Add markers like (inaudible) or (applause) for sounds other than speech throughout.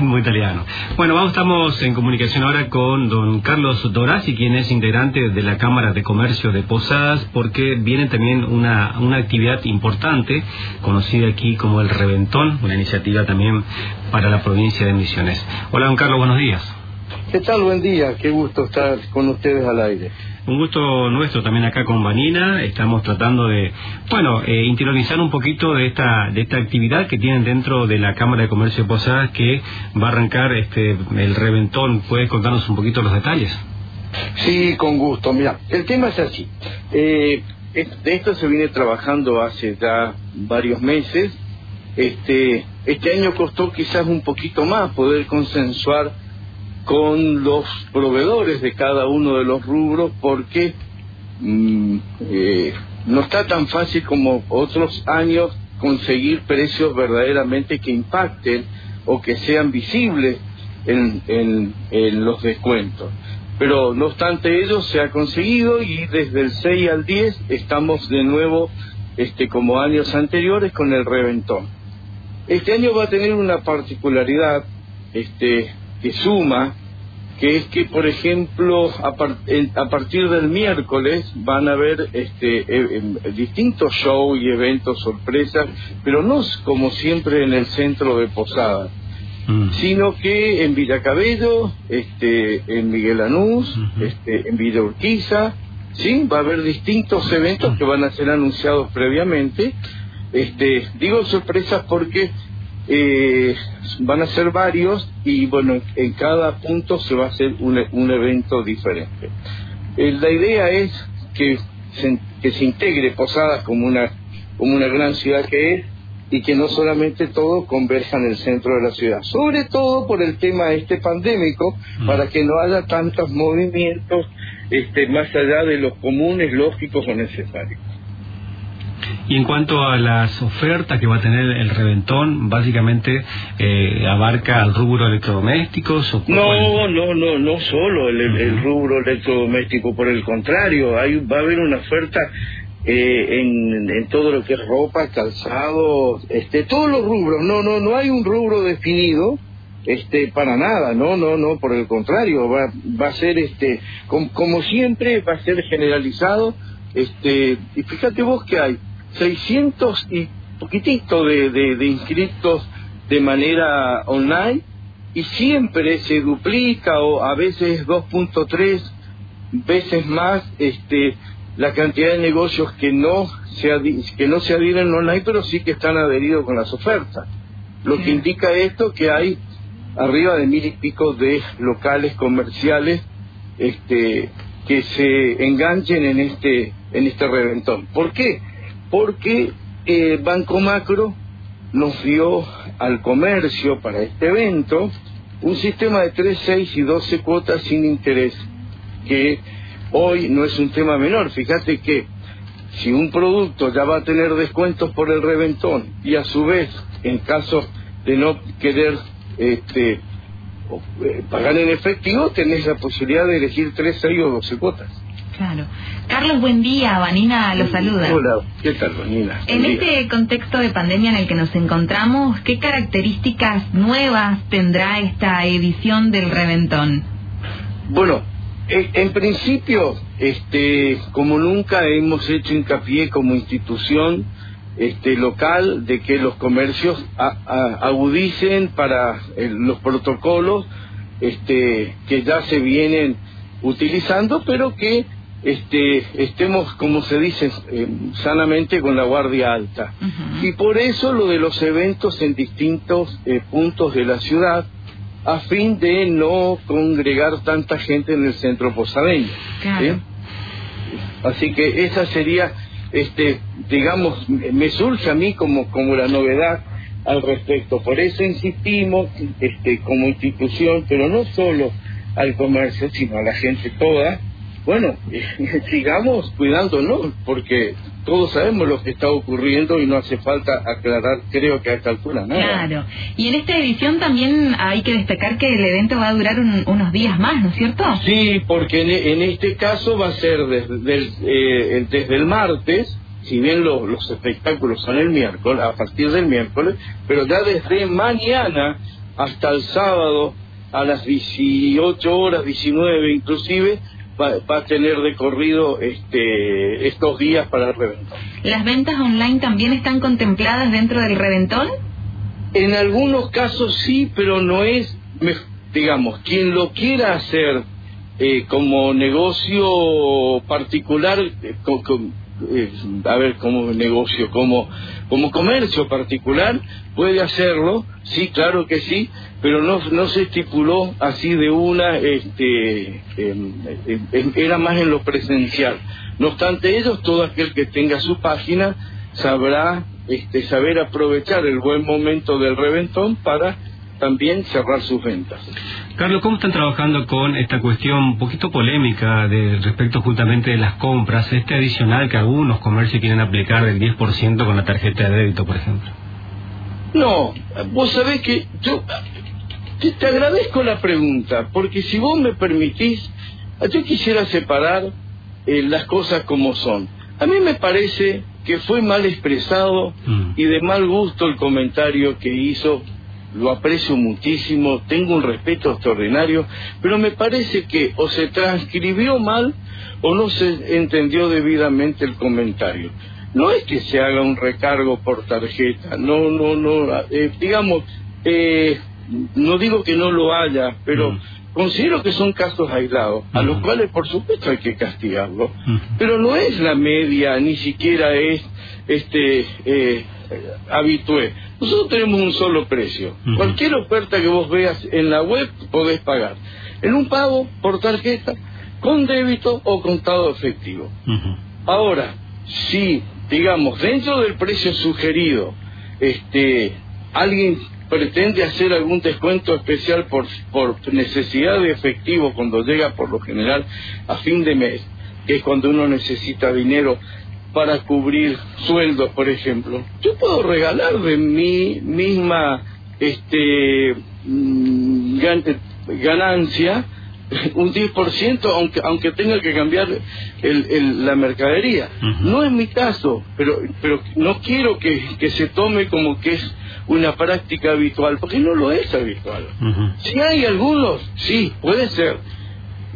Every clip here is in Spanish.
Muy italiano. Bueno, vamos, estamos en comunicación ahora con don Carlos Dorazzi, quien es integrante de la Cámara de Comercio de Posadas, porque viene también una, una actividad importante, conocida aquí como el Reventón, una iniciativa también para la provincia de Misiones. Hola, don Carlos, buenos días. ¿Qué tal? Buen día, qué gusto estar con ustedes al aire. Un gusto nuestro también acá con Vanina. Estamos tratando de, bueno, eh, interiorizar un poquito de esta de esta actividad que tienen dentro de la Cámara de Comercio de Posadas que va a arrancar este el reventón. ¿Puedes contarnos un poquito los detalles? Sí, con gusto. Mira, el tema es así. Eh, de esto se viene trabajando hace ya varios meses. Este, este año costó quizás un poquito más poder consensuar con los proveedores de cada uno de los rubros porque mm, eh, no está tan fácil como otros años conseguir precios verdaderamente que impacten o que sean visibles en, en, los descuentos. Pero no obstante ello se ha conseguido y desde el 6 al 10 estamos de nuevo este, como años anteriores con el reventón. Este año va a tener una particularidad este, que suma, que es que, por ejemplo, a, partir del miércoles van a haber este, e, em, distintos shows y eventos sorpresas, pero no como siempre en el centro de Posadas, mm. sino que en Villacabello, este, en Miguel Anús, este, en Villa Urquiza, ¿sí? va a haber distintos eventos que van a ser anunciados previamente. Este, digo sorpresas porque eh, van a ser varios y bueno, en cada punto se va a hacer un, un evento diferente. Eh, la idea es que se, que se integre Posadas como una, como una gran ciudad que es y que no solamente todo converja en el centro de la ciudad, sobre todo por el tema este pandémico, mm. para que no haya tantos movimientos este, más allá de los comunes, lógicos o necesarios. Y en cuanto a las ofertas que va a tener el reventón, básicamente eh, abarca el rubro electrodomésticos. ¿o no, no, no, no solo el, rubro electrodoméstico, por el contrario, hay, va a haber una oferta eh, en, en, todo lo que es ropa, calzado, este, todos los rubros. No, no, no hay un rubro definido este para nada no no no por el contrario va va a ser este como siempre va a ser generalizado este y fíjate vos que hay 600 y poquitito de, de, inscritos de manera online y siempre se duplica o a veces 2.3 veces más este la cantidad de negocios que no se que no se adhieren online pero sí que están adheridos con las ofertas. Lo que indica esto que hay arriba de mil y pico de locales comerciales este que se enganchen en este en este reventón. ¿por qué? Porque eh, Banco Macro nos dio al comercio para este evento un sistema de 3, 6 y 12 cuotas sin interés, que hoy no es un tema menor. Fíjate que si un producto ya va a tener descuentos por el reventón y a su vez, en caso de no querer este, eh, pagar en efectivo, tenés la posibilidad de elegir 3, 6 o 12 cuotas. Claro. Carlos, buen día. Vanina lo saluda. Hola, ¿qué tal, Vanina? En este contexto de pandemia en el que nos encontramos, ¿qué características nuevas tendrá esta edición del Reventón? Bueno, en principio, este, como nunca hemos hecho hincapié como institución este, local de que los comercios agudicen para los protocolos este, que ya se vienen utilizando, pero que este, estemos, como se dice, eh, sanamente con la guardia alta. Y por eso lo de los eventos en distintos eh, puntos de la ciudad, a fin de no congregar tanta gente en el centro posadeño. Así que esa sería, este, digamos, me surge a mí como, como la novedad al respecto. Por eso insistimos, este, como institución, pero no solo al comercio, sino a la gente toda, bueno, (laughs) sigamos cuidándonos, porque todos sabemos lo que está ocurriendo y no hace falta aclarar, creo que a esta altura nada. Claro, y en esta edición también hay que destacar que el evento va a durar unos días más, ¿no es cierto? Sí, porque en, este caso va a ser desde, eh, desde el martes, si bien los espectáculos son el miércoles, a partir del miércoles, pero ya desde mañana hasta el sábado a las 18 horas, 19 inclusive, va, va, a tener de corrido este, estos días para el reventón. ¿Las ventas online también están contempladas dentro del reventón? En algunos casos sí, pero no es, digamos, quien lo quiera hacer eh, como negocio particular, eh, con, con, eh, a ver, como negocio, como, como comercio particular, puede hacerlo, sí, claro que sí, pero no, no se estipuló así de una, este, era más en lo presencial. No obstante ellos, todo aquel que tenga su página sabrá este, saber aprovechar el buen momento del reventón para también cerrar sus ventas. Carlos, ¿cómo están trabajando con esta cuestión un poquito polémica de respecto justamente de las compras, este adicional que algunos comercios quieren aplicar del 10% con la tarjeta de débito, por ejemplo? No, vos sabés que yo te, te agradezco la pregunta, porque si vos me permitís, yo quisiera separar eh, las cosas como son. A mí me parece que fue mal expresado mm. y de mal gusto el comentario que hizo lo aprecio muchísimo, tengo un respeto extraordinario, pero me parece que o se transcribió mal o no se entendió debidamente el comentario. No es que se haga un recargo por tarjeta, no, no, no, eh, digamos, eh, no digo que no lo haya, pero mm. considero que son casos aislados, a los cuales por supuesto hay que castigarlo, pero no es la media, ni siquiera es este eh, habitué. Nosotros tenemos un solo precio. Cualquier oferta que vos veas en la web podés pagar. En un pago por tarjeta, con débito o contado efectivo. Ahora, si, digamos, dentro del precio sugerido, este, alguien pretende hacer algún descuento especial por, por necesidad de efectivo cuando llega por lo general a fin de mes, que es cuando uno necesita dinero para cubrir sueldos, por ejemplo. Yo puedo regalar de mi misma este mm, ganancia (laughs) un 10% aunque aunque tenga que cambiar el, el, la mercadería. No es mi caso, pero pero no quiero que, que se tome como que es una práctica habitual, porque no lo es habitual. Si hay algunos, sí, puede ser.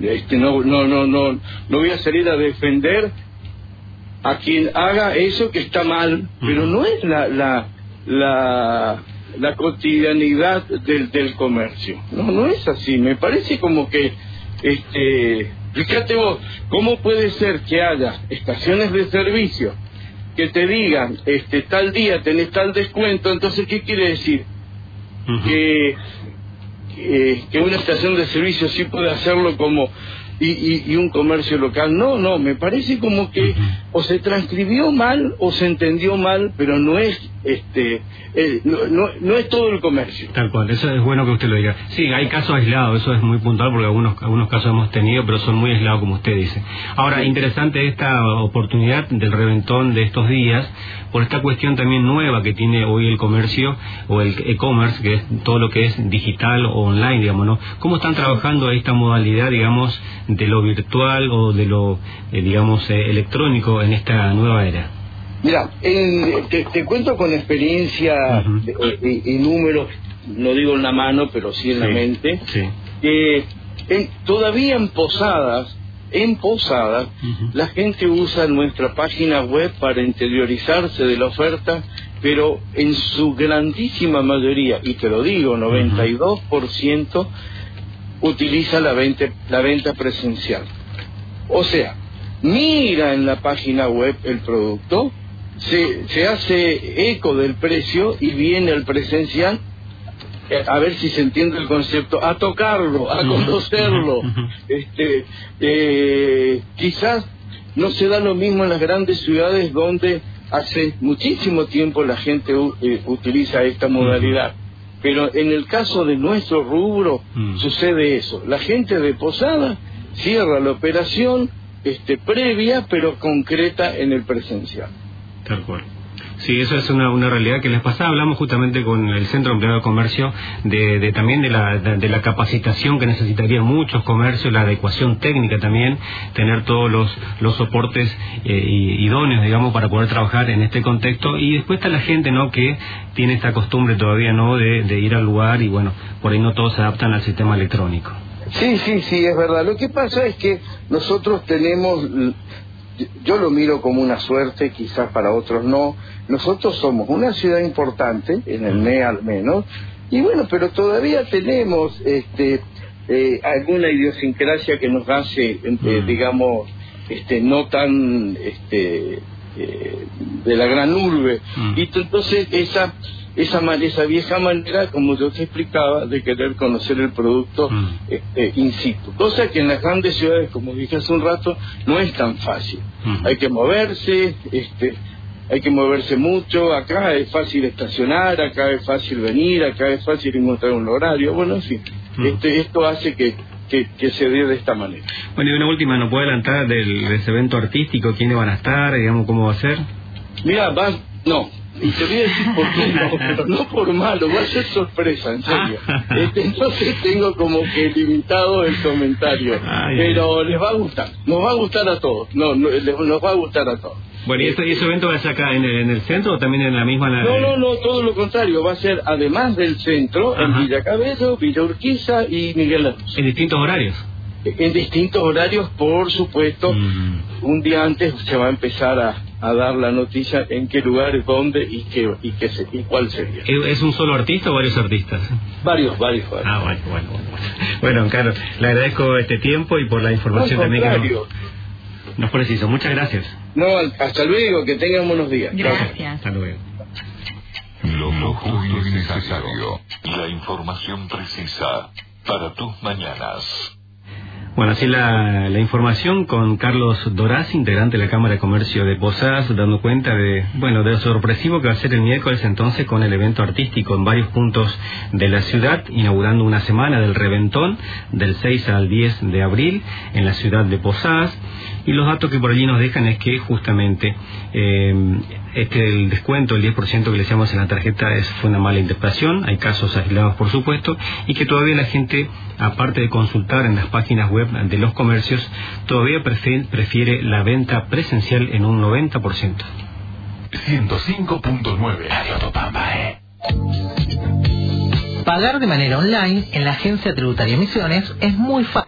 Este, no, no, no, no, no voy a salir a defender a quien haga eso que está mal, pero no es la, la, la, la cotidianidad del, del comercio. No, no es así. Me parece como que, este, fíjate vos, ¿cómo puede ser que haya estaciones de servicio que te digan, este, tal día tenés tal descuento? Entonces, ¿qué quiere decir? que, que, que una estación de servicio sí puede hacerlo como y, y, un comercio local. No, no, me parece como que o se transcribió mal o se entendió mal, pero no es este eh, no, no, no, es todo el comercio. Tal cual, eso es bueno que usted lo diga. Sí, hay casos aislados, eso es muy puntual porque algunos, algunos casos hemos tenido, pero son muy aislados como usted dice. Ahora, interesante esta oportunidad del reventón de estos días por esta cuestión también nueva que tiene hoy el comercio o el e-commerce, que es todo lo que es digital o online, digamos, ¿no? ¿Cómo están trabajando esta modalidad, digamos, de lo virtual o de lo, eh, digamos, eh, electrónico en esta nueva era? Mira, te, te, cuento con experiencia y, números, no digo en la mano, pero sí en la mente, que todavía en posadas, en posadas, la gente usa nuestra página web para interiorizarse de la oferta, pero en su grandísima mayoría, y te lo digo, 92%, utiliza la venta, la venta presencial. O sea, mira en la página web el producto, se, se hace eco del precio y viene al presencial eh, a ver si se entiende el concepto, a tocarlo, a conocerlo. Este, eh, quizás no se da lo mismo en las grandes ciudades donde hace muchísimo tiempo la gente eh, utiliza esta modalidad. Pero en el caso de nuestro rubro mm. sucede eso. La gente de Posada cierra la operación este, previa pero concreta en el presencial. Tal cual. Sí, eso es una, realidad que les pasaba. Hablamos justamente con el Centro Empleado de Comercio de, de también de la, de, la capacitación que necesitarían muchos comercios, la adecuación técnica también, tener todos los, los soportes eh, idóneos, digamos, para poder trabajar en este contexto. Y después está la gente, ¿no?, que tiene esta costumbre todavía, ¿no?, de, de ir al lugar y, bueno, por ahí no todos se adaptan al sistema electrónico. Sí, sí, sí, es verdad. Lo que pasa es que nosotros tenemos yo lo miro como una suerte, quizás para otros no. Nosotros somos una ciudad importante, en el NE al menos, y bueno, pero todavía tenemos este, eh, alguna idiosincrasia que nos hace, eh, digamos, este, no tan este, eh, de la gran urbe. Y entonces esa esa, esa vieja manera, como yo te explicaba, de querer conocer el producto mm. este, in situ. Cosa que en las grandes ciudades, como dije hace un rato, no es tan fácil. Mm. Hay que moverse, este, hay que moverse mucho, acá es fácil estacionar, acá es fácil venir, acá es fácil encontrar un horario, bueno, en fin, mm. este, esto hace que, que, se dé de esta manera. Bueno, y una última, ¿no puede adelantar del, de ese evento artístico? ¿Quiénes van a estar? Digamos, ¿cómo va a ser? Mira, va, no, y te voy a decir por qué no, pero (laughs) no por malo, va a ser sorpresa, en serio. Este, entonces tengo como que limitado el comentario, pero les va a gustar, nos va a gustar a todos, no, nos va a gustar a todos. Bueno, ¿y, ese evento va a ser acá en el, en el, centro o también en la misma? No, no, no, todo lo contrario, va a ser además del centro, en Villa Cabello, Villa Urquiza y Miguel Luz. ¿En distintos horarios? En distintos horarios, por supuesto. Mm. Un día antes se va a empezar a, a dar la noticia en qué lugar, dónde y qué y qué se, y cuál sería. ¿Es un solo artista o varios artistas? Varios, varios. Ah, bueno, bueno, bueno. Bueno, Carlos, le agradezco este tiempo y por la información también que nos, nos preciso. Muchas gracias. No, hasta luego, que tengan buenos días. Gracias. Hasta luego. Lo justo y necesario. La información precisa para tus mañanas. Bueno, así la, información con Carlos Doraz, integrante de la Cámara de Comercio de Posadas, dando cuenta de, bueno, de lo sorpresivo que va a ser el miércoles entonces con el evento artístico en varios puntos de la ciudad, inaugurando una semana del reventón del 6 al 10 de abril en la ciudad de Posadas. Y los datos que por allí nos dejan es que justamente eh, este, el descuento, el 10% que le decíamos en la tarjeta es, fue una mala interpretación, hay casos aislados por supuesto, y que todavía la gente, aparte de consultar en las páginas web de los comercios, todavía prefiere, la venta presencial en un 90%. 105.9 eh. Pagar de manera online en la Agencia Tributaria Misiones es muy fácil.